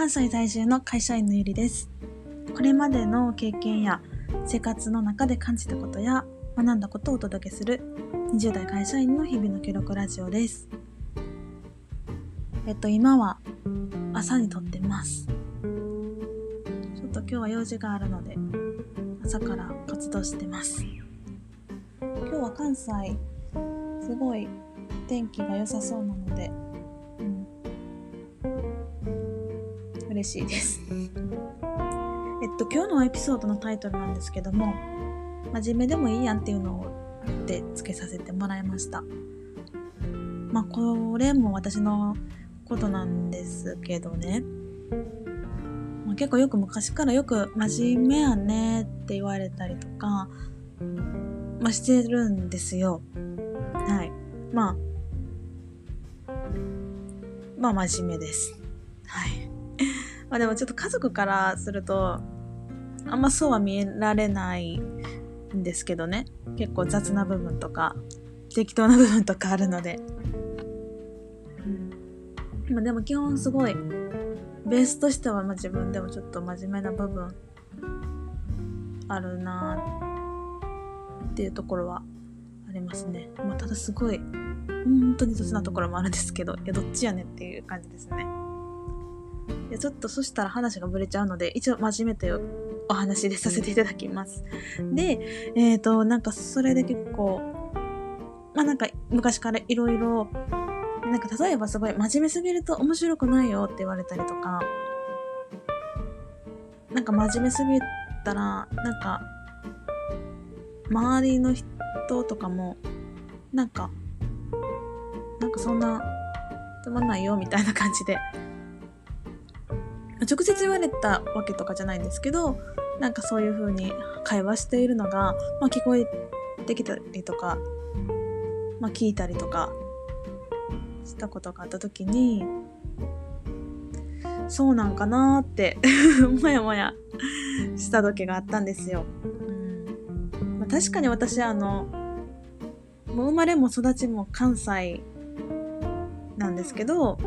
関西在住の会社員のゆりです。これまでの経験や生活の中で感じたことや学んだことをお届けする20代会社員の日々の記録ラジオです。えっと、今は朝に撮ってます。ちょっと今日は用事があるので、朝から活動してます。今日は関西、すごい天気が良さそうなので、嬉しいです。えっと、今日のエピソードのタイトルなんですけども、真面目でもいいやんっていうのをで付けさせてもらいました。まあ、これも私のことなんですけどね。まあ、結構よく昔からよく真面目やねって言われたりとか、まあ、してるんですよ。はい。まあ、まあ真面目です。はい。まあでもちょっと家族からすると、あんまそうは見られないんですけどね。結構雑な部分とか、適当な部分とかあるので。うん、まあでも基本すごい、ベースとしてはまあ自分でもちょっと真面目な部分あるなっていうところはありますね。まあただすごい、本当に雑なところもあるんですけど、いや、どっちやねんっていう感じですね。いや、ちょっとそしたら話がぶれちゃうので、一応真面目というお話でさせていただきます。で、えっ、ー、と、なんかそれで結構、まあなんか昔からいろいろ、なんか例えばすごい真面目すぎると面白くないよって言われたりとか、なんか真面目すぎたら、なんか、周りの人とかも、なんか、なんかそんな、つまんないよみたいな感じで、直接言われたわけとかじゃないんですけど、なんかそういう風に会話しているのが、まあ聞こえてきたりとか、まあ聞いたりとかしたことがあった時に、そうなんかなーって もやもやした時があったんですよ。まあ、確かに私あの、もう生まれも育ちも関西なんですけど、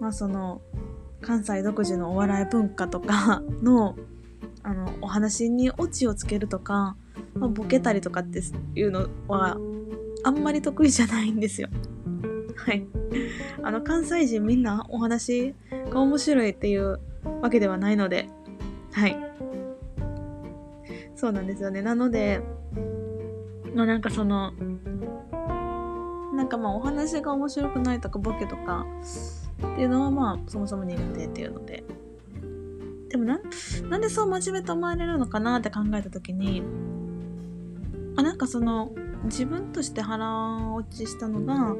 まあその、関西独自のお笑い文化とか の、あの、お話にオチをつけるとか、まあ、ボケたりとかっていうのは、あんまり得意じゃないんですよ。はい。あの、関西人みんなお話が面白いっていうわけではないので、はい。そうなんですよね。なので、まあなんかその、なんかまあお話が面白くないとかボケとかっていうのはまあそもそも苦手っていうので。でもな、なんでそう真面目と思われるのかなって考えたときに、あ、なんかその自分として腹落ちしたのが、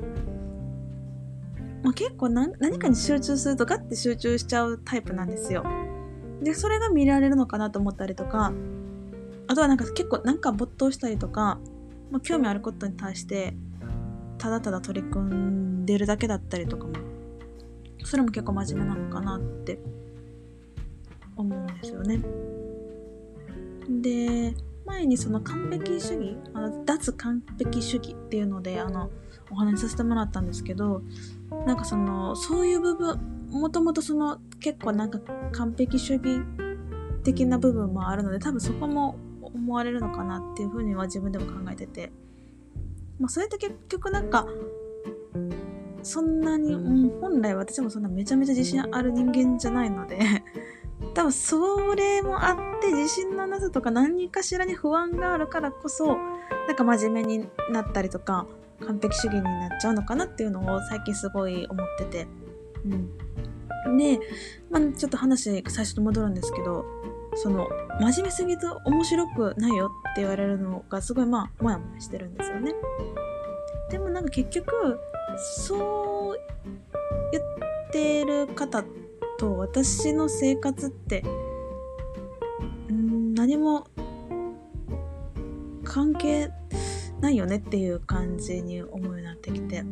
まあ、結構何何かに集中するとガッて集中しちゃうタイプなんですよ。で、それが見られるのかなと思ったりとか、あとはなんか結構なんか没頭したりとか、まあ、興味あることに対してただただ取り組んでるだけだったりとかもそれも結構真面目なのかなって思うんですよね。で前にその完璧主義あの脱完璧主義っていうのであのお話しさせてもらったんですけどなんかそのそういう部分もともとその結構なんか完璧主義的な部分もあるので多分そこも思われるのかなっていうふうには自分でも考えててまあそれって結局なんかそんなに、うん、本来私もそんなめちゃめちゃ自信ある人間じゃないので 多分それもあって自信のなさとか何かしらに不安があるからこそなんか真面目になったりとか完璧主義になっちゃうのかなっていうのを最近すごい思ってて。うん。で、まあ、ちょっと話最初に戻るんですけどその真面目すぎると面白くないよって言われるのがすごいまあもやもやしてるんですよねでもなんか結局そう言ってる方と私の生活ってん何も関係ないよねっていう感じに思うようになってきて。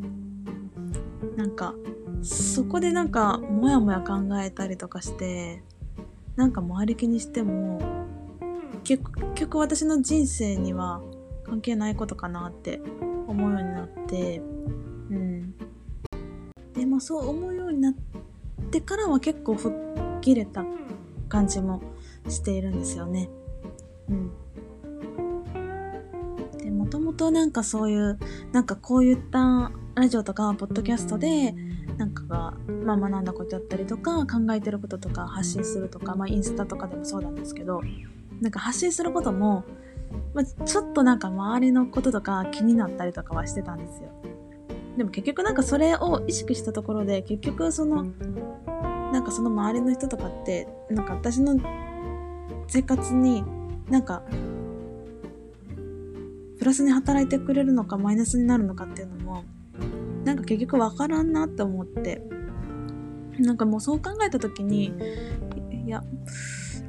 なんかそこでなんかモヤモヤ考えたりとかしてなんか周り気にしても結局私の人生には関係ないことかなって思うようになってうんでもそう思うようになっってからは結構吹っ切れた感じもしているんですよね。うん。で、もともとなんかそういう、なんかこういったラジオとかポッドキャストで、なんかが、まあ、学んだことだったりとか考えてることとか発信するとか、まあ、インスタとかでもそうなんですけどなんか発信することも、まあ、ちょっとなんか周りのこととか気になったりとかはしてたんですよ。でも結局なんかそれを意識したところで結局そのなんかその周りの人とかってなんか私の生活になんかプラスに働いてくれるのかマイナスになるのかっていうのもなんか結局わからんなって思って。なんかもうそう考えた時にいや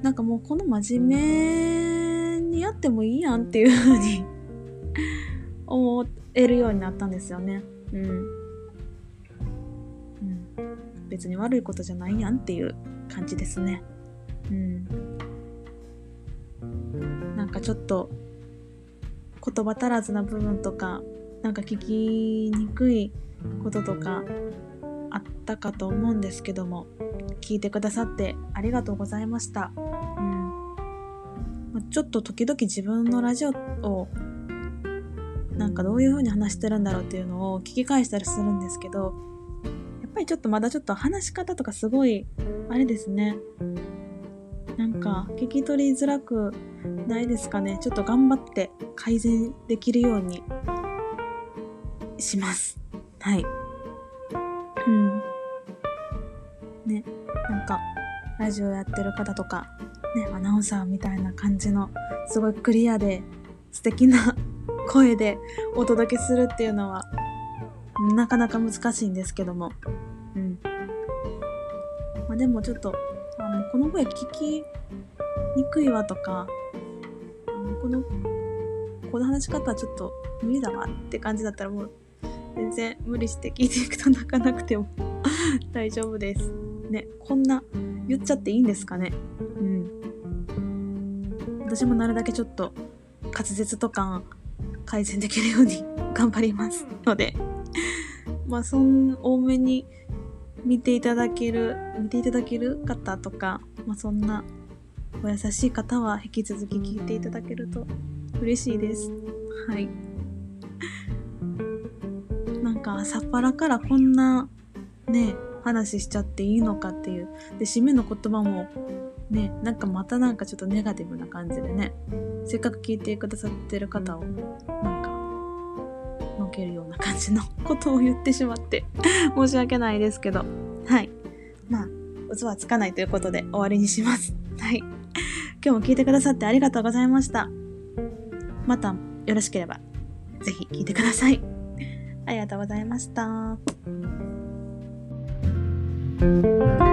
なんかもうこの真面目にやってもいいやんっていう風に思えるようになったんですよね。うん、うん、別に悪いことじゃないやんっていう感じですね。うん。なんかちょっと言葉足らずな部分とかなんか聞きにくいこととかあったかと思うんですけども聞いてくださってありがとうございました。ちょっと時々自分のラジオをなんかどういう風に話してるんだろうっていうのを聞き返したりするんですけどやっぱりちょっとまだちょっと話し方とかすごいあれですねなんか聞き取りづらくないですかねちょっと頑張って改善できるようにしますはい。うん。ね、なんか、ラジオやってる方とか、ね、アナウンサーみたいな感じの、すごいクリアで素敵な 声でお届けするっていうのは、なかなか難しいんですけども。うん。まあ、でもちょっと、あの、この声聞きにくいわとか、あのこの、この話し方はちょっと無理だわって感じだったらもう全然無理して聞いていくと 泣かなくても 大丈夫です。ね、こんな言っちゃっていいんですかね？うん。私もなるだけちょっと滑舌とか改善できるように頑張りますので、まあ、そん、多めに見ていただける、見ていただける方とか、まあ、そんなお優しい方は引き続き聞いていただけると嬉しいです。はい。なんか朝っぱらからこんなね話しちゃっていいのかっていう。で締めの言葉もねなんかまたなんかちょっとネガティブな感じでね。せっかく聞いてくださってる方をなんかのけるような感じのことを言ってしまって 申し訳ないですけど。はい。まあ嘘はつかないということで終わりにします。はい。今日も聞いてくださってありがとうございました。またよろしければぜひ聞いてください。ありがとうございました。Música